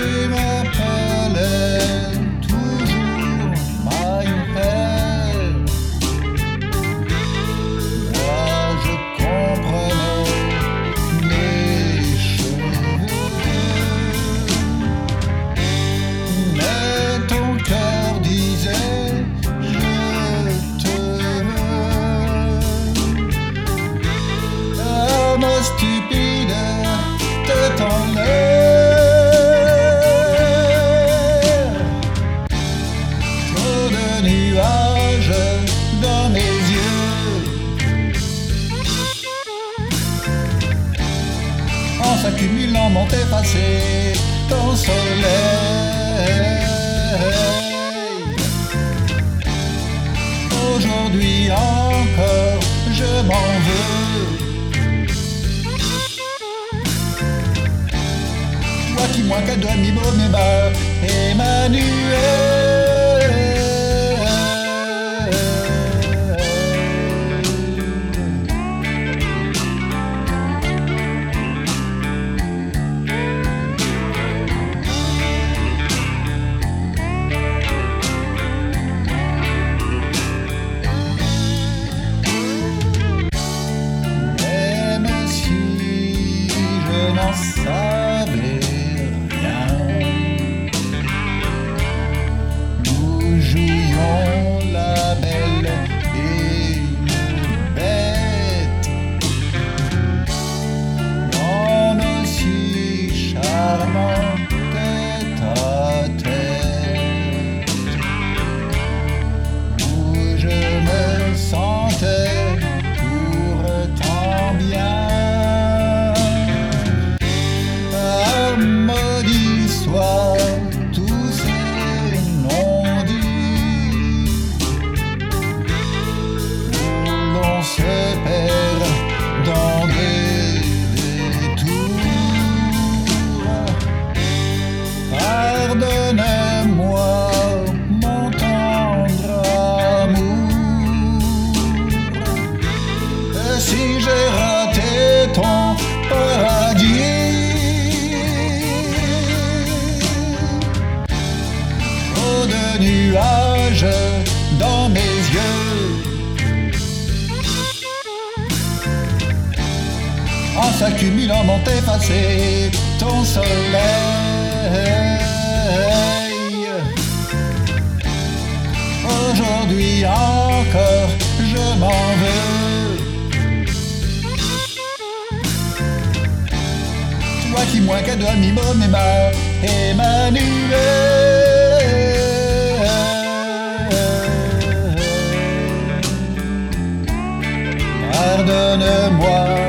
Amen. cumulant m'ont effacé ton soleil. Aujourd'hui encore, je m'en veux. Toi qui, moi, que dois mi beau, Emmanuel. En s'accumulant m'ont effacé ton soleil Aujourd'hui encore, je m'en veux. Toi qui moins qu'à demi mes mains, Emmanuel. Pardonne-moi,